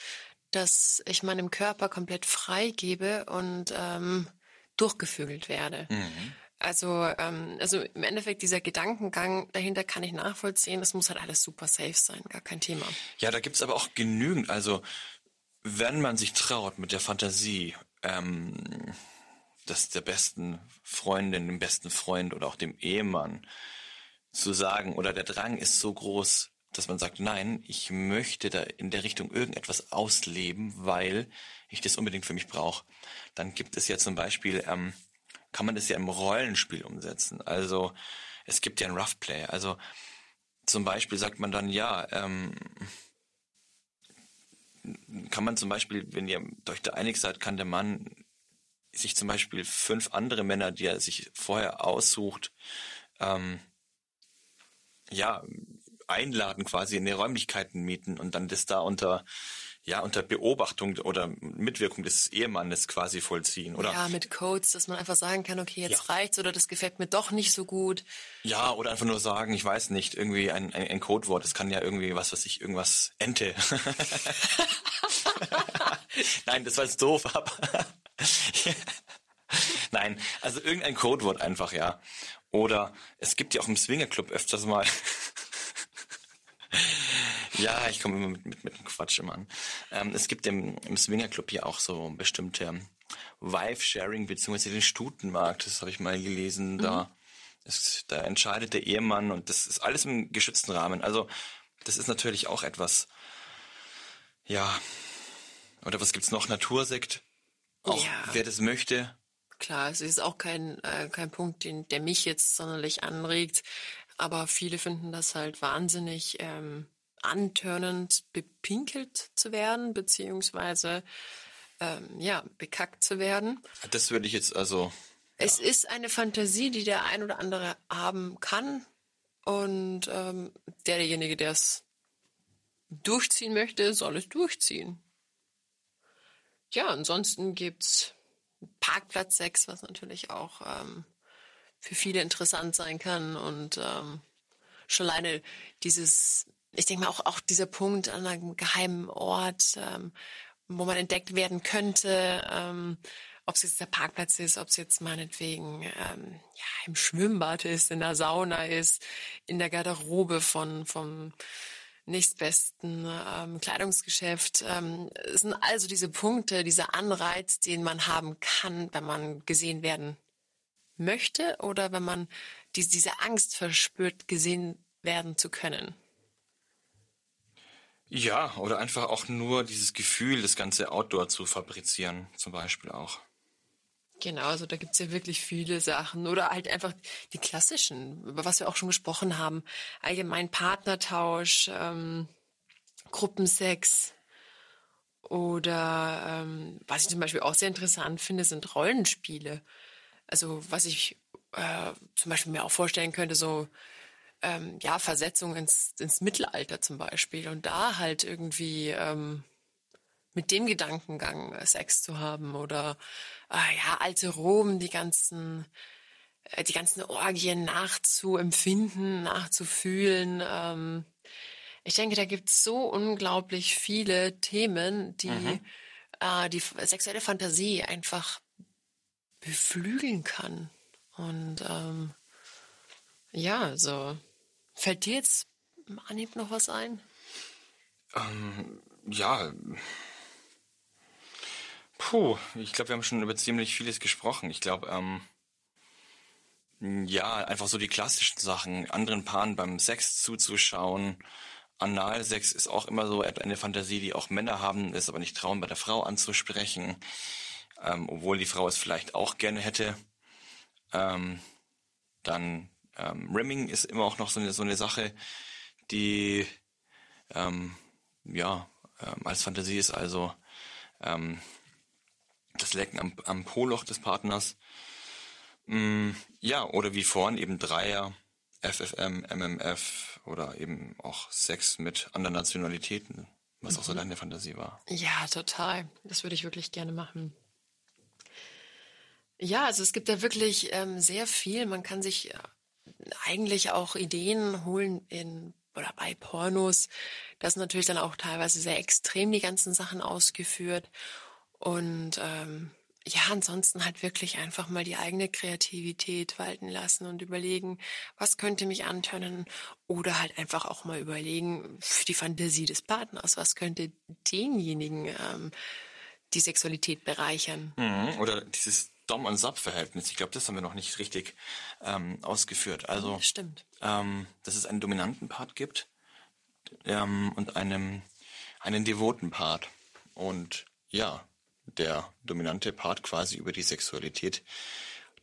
dass ich meinem Körper komplett freigebe und ähm, durchgefügelt werde. Mhm. Also, ähm, also im Endeffekt dieser Gedankengang dahinter kann ich nachvollziehen. Das muss halt alles super safe sein, gar kein Thema. Ja, da gibt's aber auch genügend. Also wenn man sich traut, mit der Fantasie ähm, das der besten Freundin, dem besten Freund oder auch dem Ehemann zu sagen, oder der Drang ist so groß, dass man sagt, nein, ich möchte da in der Richtung irgendetwas ausleben, weil ich das unbedingt für mich brauche. Dann gibt es ja zum Beispiel, ähm, kann man das ja im Rollenspiel umsetzen. Also es gibt ja ein Rough Play. Also zum Beispiel sagt man dann, ja, ähm, kann man zum Beispiel, wenn ihr euch da einig seid, kann der Mann sich zum Beispiel fünf andere Männer, die er sich vorher aussucht, ähm, ja, einladen, quasi in die Räumlichkeiten mieten und dann das da unter ja, unter Beobachtung oder Mitwirkung des Ehemannes quasi vollziehen, oder? Ja, mit Codes, dass man einfach sagen kann, okay, jetzt ja. reicht's oder das gefällt mir doch nicht so gut. Ja, oder einfach nur sagen, ich weiß nicht, irgendwie ein, ein, ein Codewort, das kann ja irgendwie was, was ich, irgendwas, Ente. Nein, das war jetzt doof, aber Nein, also irgendein Codewort einfach, ja. Oder es gibt ja auch im Swingerclub öfters mal ja, ich komme immer mit, mit, mit dem Quatsch immer an. Ähm, es gibt im, im Swingerclub ja auch so bestimmte Wife-Sharing beziehungsweise den Stutenmarkt, das habe ich mal gelesen. Mhm. Da, ist, da entscheidet der Ehemann und das ist alles im geschützten Rahmen. Also das ist natürlich auch etwas, ja, oder was gibt's noch? Natursekt. Auch ja. wer das möchte. Klar, es ist auch kein, äh, kein Punkt, den, der mich jetzt sonderlich anregt. Aber viele finden das halt wahnsinnig ähm, antörnend bepinkelt zu werden, beziehungsweise ähm, ja, bekackt zu werden. Das würde ich jetzt also. Es ist eine Fantasie, die der ein oder andere haben kann. Und ähm, derjenige, der es durchziehen möchte, soll es durchziehen. Ja, ansonsten gibt's Parkplatzsex, was natürlich auch ähm, für viele interessant sein kann. Und ähm, schon alleine dieses ich denke mal auch, auch dieser Punkt an einem geheimen Ort, ähm, wo man entdeckt werden könnte, ähm, ob es jetzt der Parkplatz ist, ob es jetzt meinetwegen ähm, ja, im Schwimmbad ist, in der Sauna ist, in der Garderobe von vom nächstbesten ähm, Kleidungsgeschäft. Ähm, es sind also diese Punkte, dieser Anreiz, den man haben kann, wenn man gesehen werden möchte oder wenn man die, diese Angst verspürt, gesehen werden zu können. Ja, oder einfach auch nur dieses Gefühl, das ganze Outdoor zu fabrizieren, zum Beispiel auch. Genau, also da gibt's ja wirklich viele Sachen. Oder halt einfach die klassischen, über was wir auch schon gesprochen haben. Allgemein Partnertausch, ähm, Gruppensex. Oder ähm, was ich zum Beispiel auch sehr interessant finde, sind Rollenspiele. Also was ich äh, zum Beispiel mir auch vorstellen könnte, so ähm, ja, Versetzung ins, ins Mittelalter zum Beispiel und da halt irgendwie ähm, mit dem Gedankengang äh, Sex zu haben oder äh, ja, alte Rom, die ganzen äh, die ganzen Orgien nachzuempfinden, nachzufühlen. Ähm, ich denke, da gibt es so unglaublich viele Themen, die mhm. äh, die sexuelle Fantasie einfach beflügeln kann. Und ähm, ja, so Fällt dir jetzt im Anhieb noch was ein? Ähm, ja. Puh, ich glaube, wir haben schon über ziemlich vieles gesprochen. Ich glaube, ähm, ja, einfach so die klassischen Sachen, anderen Paaren beim Sex zuzuschauen. Analsex ist auch immer so eine Fantasie, die auch Männer haben, ist aber nicht trauen, bei der Frau anzusprechen, ähm, obwohl die Frau es vielleicht auch gerne hätte. Ähm, dann ähm, Rimming ist immer auch noch so eine, so eine Sache, die ähm, ja ähm, als Fantasie ist, also ähm, das Lecken am, am Poloch des Partners. Mm, ja, oder wie vorhin eben Dreier, FFM, MMF oder eben auch Sex mit anderen Nationalitäten, was mhm. auch so mhm. deine Fantasie war. Ja, total. Das würde ich wirklich gerne machen. Ja, also es gibt ja wirklich ähm, sehr viel. Man kann sich eigentlich auch Ideen holen in oder bei Pornos. Das sind natürlich dann auch teilweise sehr extrem die ganzen Sachen ausgeführt. Und ähm, ja, ansonsten halt wirklich einfach mal die eigene Kreativität walten lassen und überlegen, was könnte mich antönen oder halt einfach auch mal überlegen für die Fantasie des Partners, was könnte denjenigen ähm, die Sexualität bereichern. Mhm. Oder dieses Dom- und Sub-Verhältnis. Ich glaube, das haben wir noch nicht richtig ähm, ausgeführt. Also, Stimmt. Ähm, dass es einen dominanten Part gibt ähm, und einem, einen devoten Part. Und ja, der dominante Part quasi über die Sexualität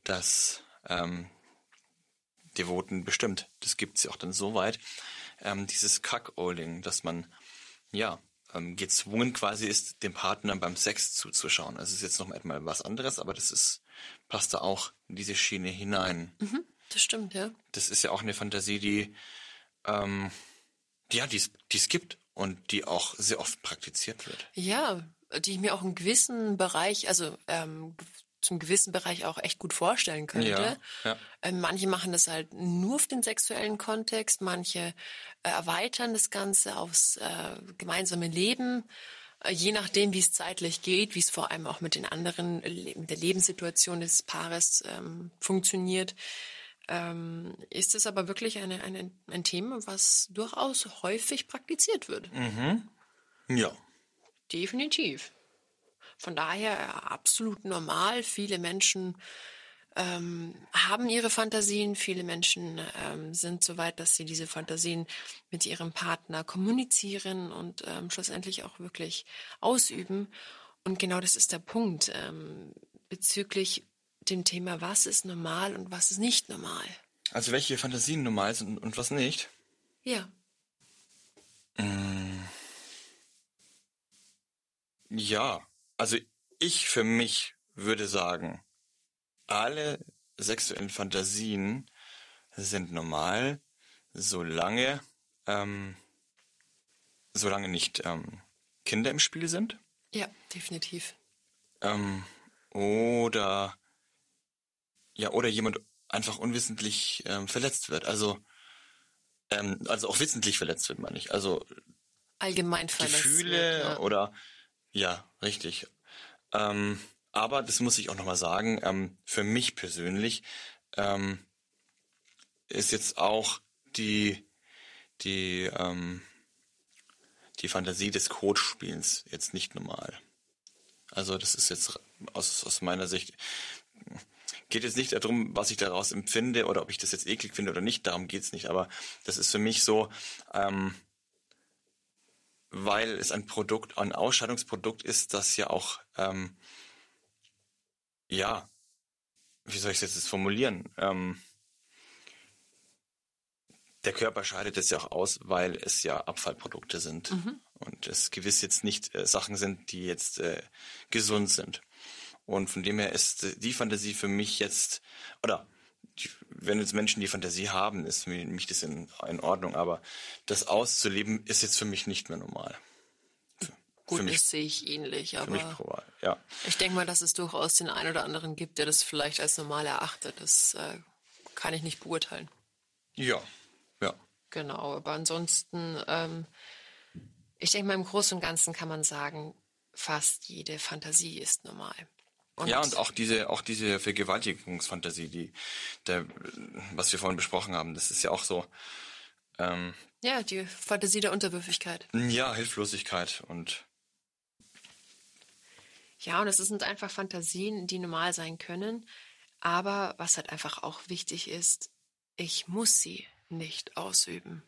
das ähm, Devoten bestimmt. Das gibt es ja auch dann so weit, ähm, dieses Cuckolding, dass man ja ähm, gezwungen quasi ist, dem Partner beim Sex zuzuschauen. Also es ist jetzt noch mal was anderes, aber das ist passt da auch in diese Schiene hinein. Mhm, das stimmt, ja. Das ist ja auch eine Fantasie, die ähm, ja, die es gibt und die auch sehr oft praktiziert wird. Ja, die ich mir auch im gewissen Bereich, also ähm, zum gewissen Bereich auch echt gut vorstellen könnte. Ja, ja. Ähm, manche machen das halt nur auf den sexuellen Kontext, manche äh, erweitern das Ganze aufs äh, gemeinsame Leben, äh, je nachdem, wie es zeitlich geht, wie es vor allem auch mit den anderen, mit der Lebenssituation des Paares ähm, funktioniert. Ähm, ist es aber wirklich eine, eine, ein Thema, was durchaus häufig praktiziert wird. Mhm. Ja. Definitiv. Von daher absolut normal. Viele Menschen ähm, haben ihre Fantasien. Viele Menschen ähm, sind so weit, dass sie diese Fantasien mit ihrem Partner kommunizieren und ähm, schlussendlich auch wirklich ausüben. Und genau das ist der Punkt ähm, bezüglich dem Thema, was ist normal und was ist nicht normal. Also welche Fantasien normal sind und was nicht? Ja. Mm. Ja, also ich für mich würde sagen, alle sexuellen Fantasien sind normal, solange, ähm, solange nicht ähm, Kinder im Spiel sind. Ja, definitiv. Ähm, oder ja, oder jemand einfach unwissentlich ähm, verletzt wird. Also, ähm, also auch wissentlich verletzt wird, meine ich. Also allgemein verletzt Gefühle wird, ja. oder ja, richtig. Ähm, aber das muss ich auch nochmal sagen, ähm, für mich persönlich ähm, ist jetzt auch die, die, ähm, die Fantasie des Codespiels jetzt nicht normal. Also das ist jetzt aus, aus meiner Sicht, geht jetzt nicht darum, was ich daraus empfinde oder ob ich das jetzt eklig finde oder nicht, darum geht's nicht. Aber das ist für mich so, ähm, weil es ein Produkt, ein Ausscheidungsprodukt ist, das ja auch, ähm, ja, wie soll ich es jetzt formulieren? Ähm, der Körper scheidet es ja auch aus, weil es ja Abfallprodukte sind Mhm. und es gewiss jetzt nicht äh, Sachen sind, die jetzt äh, gesund sind. Und von dem her ist die Fantasie für mich jetzt, oder wenn jetzt Menschen die Fantasie haben, ist für mich das in, in Ordnung, aber das auszuleben ist jetzt für mich nicht mehr normal. Für, Gut, für mich, das sehe ich ähnlich, für mich aber proval, ja. ich denke mal, dass es durchaus den einen oder anderen gibt, der das vielleicht als normal erachtet. Das äh, kann ich nicht beurteilen. Ja, ja. Genau, aber ansonsten, ähm, ich denke mal, im Großen und Ganzen kann man sagen, fast jede Fantasie ist normal. Ja, und auch diese, auch diese Vergewaltigungsfantasie, die, der, was wir vorhin besprochen haben, das ist ja auch so, ähm, Ja, die Fantasie der Unterwürfigkeit. ja, Hilflosigkeit und Ja, und es sind einfach Fantasien, die normal sein können. Aber was halt einfach auch wichtig ist, ich muss sie nicht ausüben.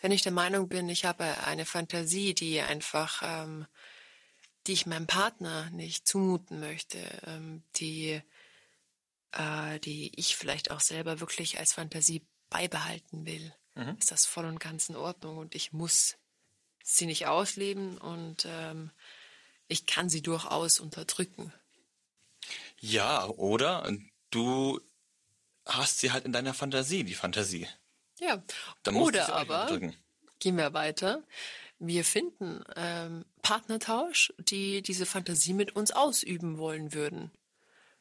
Wenn ich der Meinung bin, ich habe eine Fantasie, die einfach, ähm, die ich meinem Partner nicht zumuten möchte, ähm, die, äh, die ich vielleicht auch selber wirklich als Fantasie beibehalten will, ist das voll und ganz in Ordnung und ich muss sie nicht ausleben und ähm, ich kann sie durchaus unterdrücken. ja, oder du hast sie halt in deiner Fantasie, die Fantasie. Ja. Oder aber gehen wir weiter. Wir finden ähm, Partnertausch, die diese Fantasie mit uns ausüben wollen würden.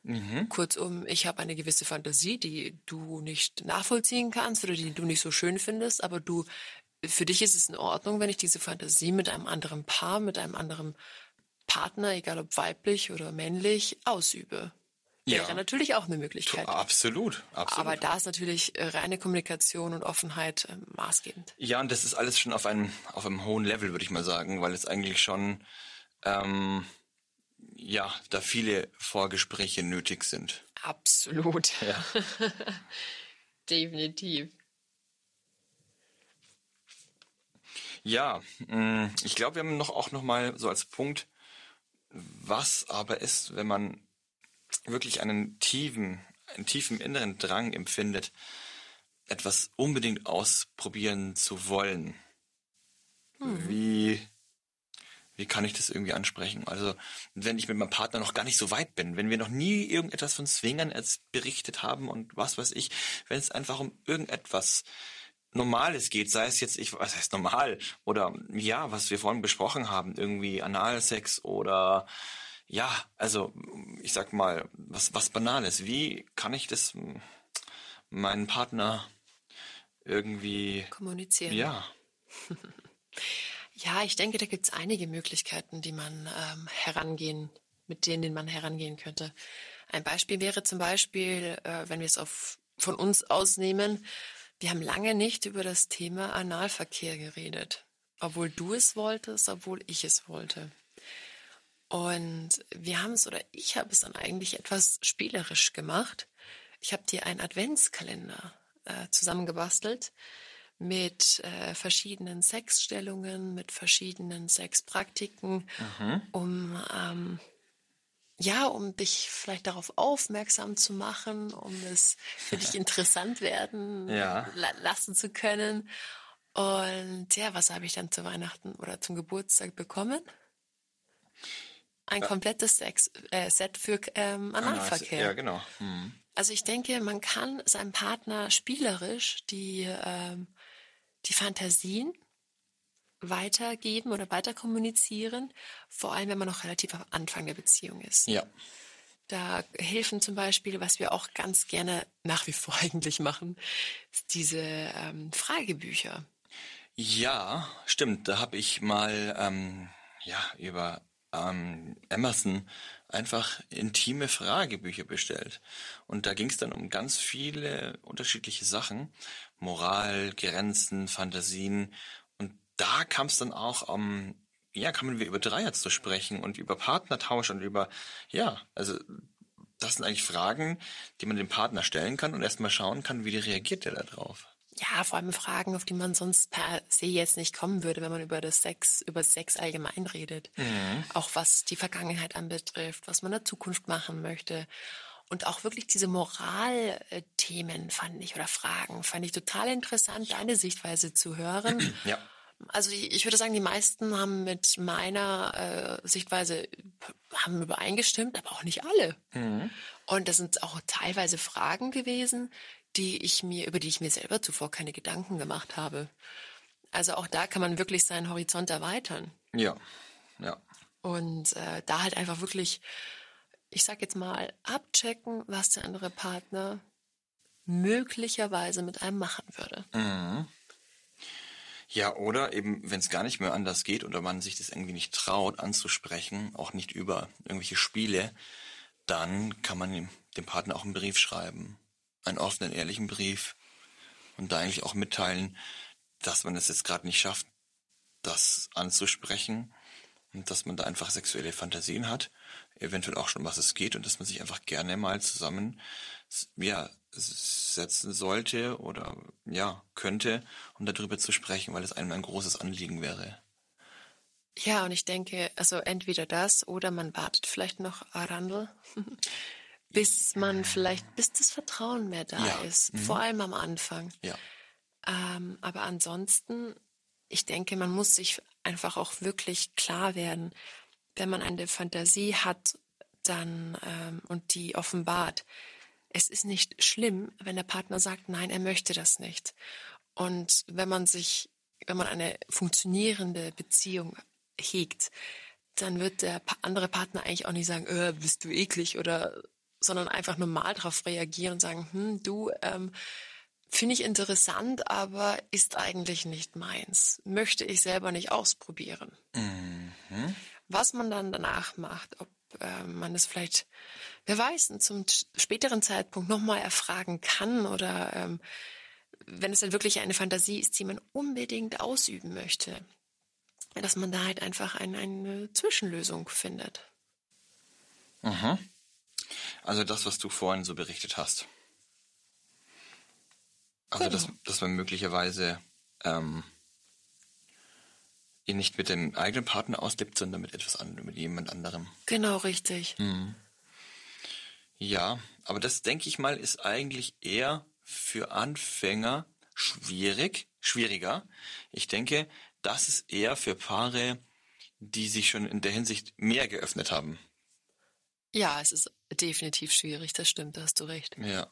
Mhm. Kurzum, ich habe eine gewisse Fantasie, die du nicht nachvollziehen kannst oder die du nicht so schön findest, aber du, für dich ist es in Ordnung, wenn ich diese Fantasie mit einem anderen Paar, mit einem anderen Partner, egal ob weiblich oder männlich, ausübe. Wäre Ja. natürlich auch eine Möglichkeit. Absolut, absolut. Aber da ist natürlich äh, reine Kommunikation und Offenheit äh, maßgebend. Ja, und das ist alles schon auf einem, auf einem hohen Level, würde ich mal sagen, weil es eigentlich schon, ähm, ja, da viele Vorgespräche nötig sind. Absolut. Ja. Definitiv. Ja, mh, ich glaube, wir haben noch auch noch mal so als Punkt, was aber ist, wenn man wirklich einen tiefen, einen tiefen inneren Drang empfindet, etwas unbedingt ausprobieren zu wollen. Wie, wie kann ich das irgendwie ansprechen? Also, wenn ich mit meinem Partner noch gar nicht so weit bin, wenn wir noch nie irgendetwas von Swingern als berichtet haben und was weiß ich, wenn es einfach um irgendetwas Normales geht, sei es jetzt, ich, was heißt normal, oder ja, was wir vorhin besprochen haben, irgendwie Analsex oder ja, also ich sag mal, was, was Banales. Wie kann ich das m, meinen Partner irgendwie, Kommunizieren. ja, Ja, ich denke, da gibt es einige Möglichkeiten, die man ähm, herangehen, mit denen man herangehen könnte. Ein Beispiel wäre zum Beispiel, äh, wenn wir es auf, von uns ausnehmen, wir haben lange nicht über das Thema Analverkehr geredet. Obwohl du es wolltest, obwohl ich es wollte. Und wir haben es, oder ich habe es dann eigentlich etwas spielerisch gemacht. Ich habe dir einen Adventskalender äh, zusammengebastelt mit äh, verschiedenen Sexstellungen, mit verschiedenen Sexpraktiken, um ähm, ja, um dich vielleicht darauf aufmerksam zu machen, um es für dich interessant werden Ja. la lassen zu können. Und ja, was habe ich dann zu Weihnachten oder zum Geburtstag bekommen? Ein komplettes Sex, äh, Set für ähm, Analverkehr. Ja, genau. Hm. Also ich denke, man kann seinem Partner spielerisch die, ähm, die Fantasien weitergeben oder weiter kommunizieren, vor allem wenn man noch relativ am Anfang der Beziehung ist. Ja. Da helfen zum Beispiel, was wir auch ganz gerne nach wie vor eigentlich machen, diese ähm, Fragebücher. Ja, stimmt. Da habe ich mal ähm, ja über ähm, Amazon einfach intime Fragebücher bestellt. Und da ging es dann um ganz viele unterschiedliche Sachen. Moral, Grenzen, Fantasien. Und da kam es dann auch um, ja, kamen wir über Dreier zu sprechen und über Partnertausch und über, ja, also das sind eigentlich Fragen, die man dem Partner stellen kann und erstmal schauen kann, wie reagiert der da drauf. Ja, vor allem Fragen, auf die man sonst per se jetzt nicht kommen würde, wenn man über das Sex, über Sex allgemein redet. Auch was die Vergangenheit anbetrifft, was man in der Zukunft machen möchte. Und auch wirklich diese Moralthemen fand ich oder Fragen fand ich total interessant, deine Sichtweise zu hören. Ja. Also ich, ich würde sagen, die meisten haben mit meiner äh, Sichtweise haben übereingestimmt, aber auch nicht alle. Und das sind auch teilweise Fragen gewesen, die ich mir, über die ich mir selber zuvor keine Gedanken gemacht habe. Also auch da kann man wirklich seinen Horizont erweitern Ja. Ja. und äh, da halt einfach wirklich, ich sag jetzt mal, abchecken, was der andere Partner möglicherweise mit einem machen würde. Ja, oder eben, wenn es gar nicht mehr anders geht oder man sich das irgendwie nicht traut anzusprechen, auch nicht über irgendwelche Spiele, dann kann man dem, dem Partner auch einen Brief schreiben. Einen offenen, ehrlichen Brief. Und da eigentlich auch mitteilen, dass man es jetzt gerade nicht schafft, das anzusprechen. Und dass man da einfach sexuelle Fantasien hat, eventuell auch schon, was es geht, und dass man sich einfach gerne mal zusammen ja, setzen sollte oder ja, könnte, um darüber zu sprechen, weil es einem ein großes Anliegen wäre. Ja, und ich denke, also entweder das oder man wartet vielleicht noch Arandel, bis man vielleicht, bis das Vertrauen mehr da Ja, ist. Vor allem am Anfang. Ja. Ähm, aber ansonsten, ich denke, man muss sich einfach auch wirklich klar werden, wenn man eine Fantasie hat, dann ähm, und die offenbart. Es ist nicht schlimm, wenn der Partner sagt, nein, er möchte das nicht. Und wenn man sich, wenn man eine funktionierende Beziehung hegt, dann wird der andere Partner eigentlich auch nicht sagen, äh, bist du eklig oder, sondern einfach normal darauf reagieren und sagen, hm, du, ähm, Finde ich interessant, aber ist eigentlich nicht meins. Möchte ich selber nicht ausprobieren. Was man dann danach macht, ob äh, man es vielleicht, wer weiß, zum späteren Zeitpunkt nochmal erfragen kann oder ähm, wenn es dann wirklich eine Fantasie ist, die man unbedingt ausüben möchte, dass man da halt einfach ein, eine Zwischenlösung findet. Mhm. Also das, was du vorhin so berichtet hast. Also genau. dass, dass man möglicherweise ähm, ihn nicht mit dem eigenen Partner auslebt, sondern mit etwas anderem, mit jemand anderem. Genau, richtig. Mhm. Ja, aber das denke ich mal ist eigentlich eher für Anfänger schwierig, schwieriger. Ich denke, das ist eher für Paare, die sich schon in der Hinsicht mehr geöffnet haben. Ja, es ist definitiv schwierig, das stimmt, da hast du recht. Ja.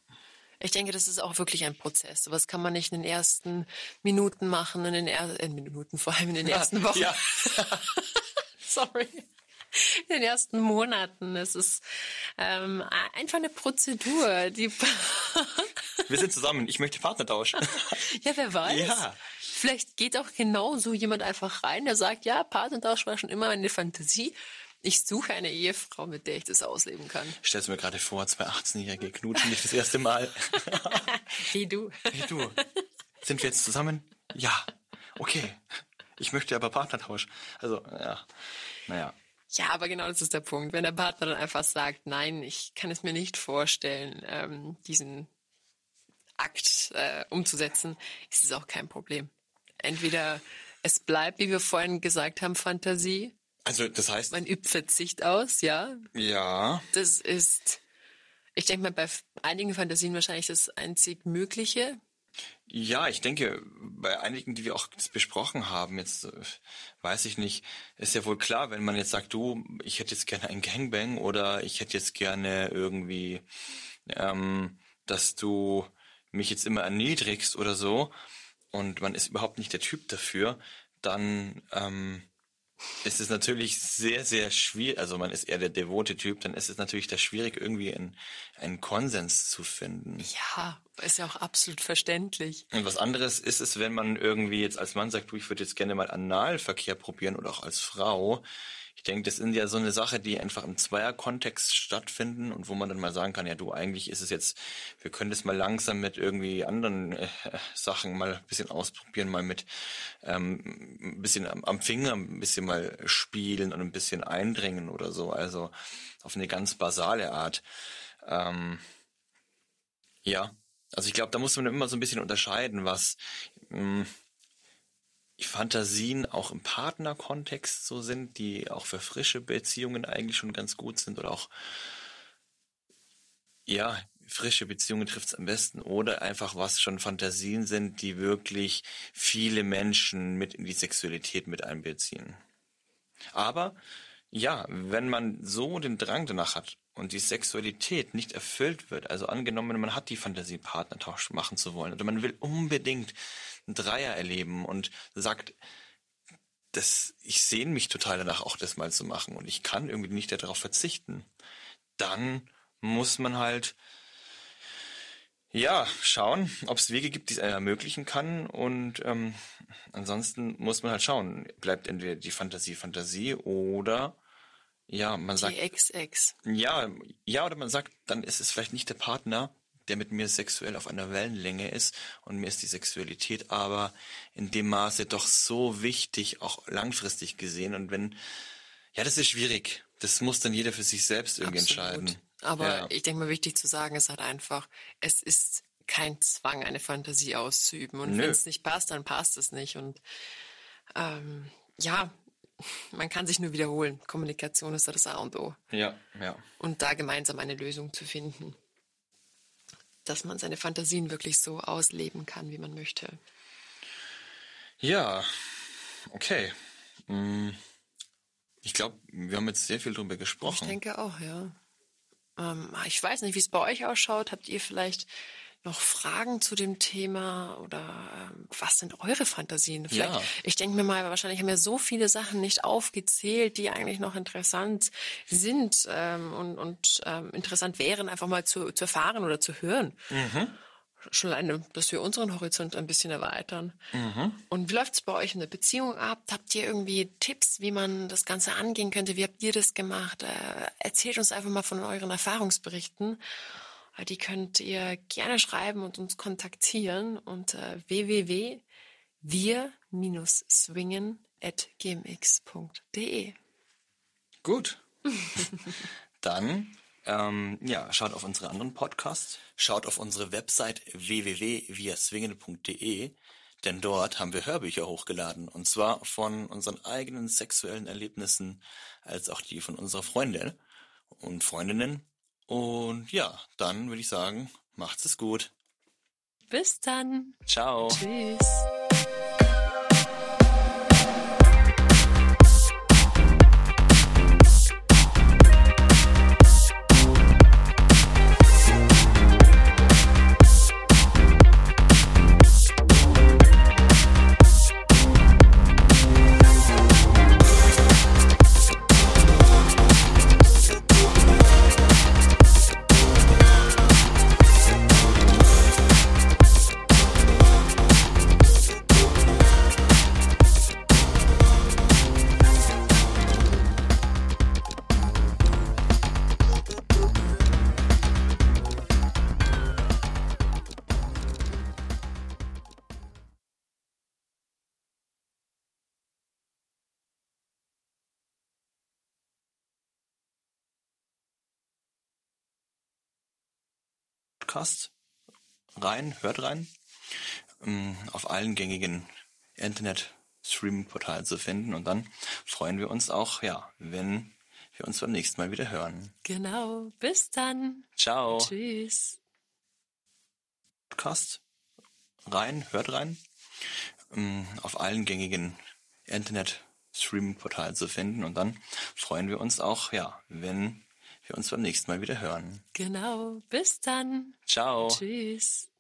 Ich denke, das ist auch wirklich ein Prozess. Was kann man nicht in den ersten Minuten machen, in den ersten äh, Minuten, vor allem in den ersten Wochen. Ja. Sorry. In den ersten Monaten. Es ist ähm, einfach eine Prozedur. Die Wir sind zusammen. Ich möchte Partner tauschen. ja, wer weiß. Ja. Vielleicht geht auch genau so jemand einfach rein, der sagt, ja, Partnertausch war schon immer eine Fantasie. Ich suche eine Ehefrau, mit der ich das ausleben kann. Stellst du mir gerade vor, zwei 18-Jährige knutschen nicht das erste Mal. Wie du. Wie du. Sind wir jetzt zusammen? Ja. Okay. Ich möchte aber Partnertausch. Also, ja. Naja. Ja, aber genau das ist der Punkt. Wenn der Partner dann einfach sagt, nein, ich kann es mir nicht vorstellen, ähm, diesen Akt äh, umzusetzen, ist es auch kein Problem. Entweder es bleibt, wie wir vorhin gesagt haben, Fantasie, also das heißt. Man übt Verzicht aus, ja. Ja. Das ist, ich denke mal, bei einigen Fantasien wahrscheinlich das einzig Mögliche. Ja, ich denke, bei einigen, die wir auch besprochen haben, jetzt äh, weiß ich nicht, ist ja wohl klar, wenn man jetzt sagt, du, ich hätte jetzt gerne ein Gangbang oder ich hätte jetzt gerne irgendwie, ähm, dass du mich jetzt immer erniedrigst oder so und man ist überhaupt nicht der Typ dafür, dann ähm, ist es natürlich sehr, sehr schwierig, also man ist eher der devote Typ, dann ist es natürlich da schwierig, irgendwie einen, einen Konsens zu finden. Ja, ist ja auch absolut verständlich. Und was anderes ist es, wenn man irgendwie jetzt als Mann sagt, du, ich würde jetzt gerne mal Analverkehr probieren oder auch als Frau, ich denke, das sind ja so eine Sache, die einfach im Zweierkontext stattfinden und wo man dann mal sagen kann, ja du, eigentlich ist es jetzt, wir können das mal langsam mit irgendwie anderen äh, Sachen mal ein bisschen ausprobieren, mal mit ähm, ein bisschen am, am Finger ein bisschen mal spielen und ein bisschen eindringen oder so, also auf eine ganz basale Art. Ähm, ja, also ich glaube, da muss man immer so ein bisschen unterscheiden, was mh, hm, Fantasien auch im Partnerkontext so sind, die auch für frische Beziehungen eigentlich schon ganz gut sind oder auch, ja, frische Beziehungen trifft es am besten oder einfach was schon Fantasien sind, die wirklich viele Menschen mit in die Sexualität mit einbeziehen. Aber ja, wenn man so den Drang danach hat und die Sexualität nicht erfüllt wird, also angenommen, man hat die Fantasie, Partnertausch machen zu wollen oder man will unbedingt einen Dreier erleben und sagt, das, ich sehne mich total danach, auch das mal zu machen und ich kann irgendwie nicht darauf verzichten, dann muss man halt ja schauen, ob es Wege gibt, die es ermöglichen kann und ähm, ansonsten muss man halt schauen, bleibt entweder die Fantasie Fantasie oder ja, man sagt. Die XX. Ja, ja, oder man sagt, dann ist es vielleicht nicht der Partner, der mit mir sexuell auf einer Wellenlänge ist und mir ist die Sexualität aber in dem Maße doch so wichtig, auch langfristig gesehen. Und wenn, ja, das ist schwierig. Das muss dann jeder für sich selbst irgendwie Absolut. entscheiden. Aber ja. ich denke mal, wichtig zu sagen ist halt einfach, es ist kein Zwang, eine Fantasie auszuüben. Und wenn es nicht passt, dann passt es nicht. Und ähm, ja, man kann sich nur wiederholen. Kommunikation ist das A und O. Ja, ja. Und da gemeinsam eine Lösung zu finden dass man seine Fantasien wirklich so ausleben kann, wie man möchte. Ja, okay. Mm, ich glaube, wir haben jetzt sehr viel darüber gesprochen. Ich denke auch, ja. Ähm, ich weiß nicht, wie es bei euch ausschaut. Habt ihr vielleicht noch Fragen zu dem Thema oder ähm, was sind eure Fantasien? Vielleicht, ja. Ich denke mir mal, wahrscheinlich haben wir so viele Sachen nicht aufgezählt, die eigentlich noch interessant sind ähm, und, und ähm, interessant wären, einfach mal zu, zu erfahren oder zu hören. Mhm. schon alleine, dass wir unseren Horizont ein bisschen erweitern. Mhm. Und wie läuft es bei euch in der Beziehung ab? Habt ihr irgendwie Tipps, wie man das Ganze angehen könnte? Wie habt ihr das gemacht? Äh, erzählt uns einfach mal von euren Erfahrungsberichten. Äh, die könnt ihr gerne schreiben und uns kontaktieren unter www.wir-swingen.gmx.de. Gut. Dann ähm, ja, schaut auf unsere anderen Podcasts. Schaut auf unsere Website www.viaswingende.de, denn dort haben wir Hörbücher hochgeladen. Und zwar von unseren eigenen sexuellen Erlebnissen, als auch die von unserer Freundin und Freundinnen. Und ja, dann würde ich sagen, macht's es gut. Bis dann. Ciao. Tschüss. Podcast rein, hört rein. Ähm, auf allen gängigen Internet-Streaming-Portalen zu finden. Und dann freuen wir uns auch, ja, wenn wir uns beim nächsten Mal wieder hören. Genau. Bis dann. Ciao. Tschüss. Podcast rein, hört rein. Ähm, auf allen gängigen Internet-Streaming-Portalen zu finden. Und dann freuen wir uns auch, ja, wenn wir uns beim nächsten Mal wieder hören. Genau. Bis dann. Ciao. Tschüss.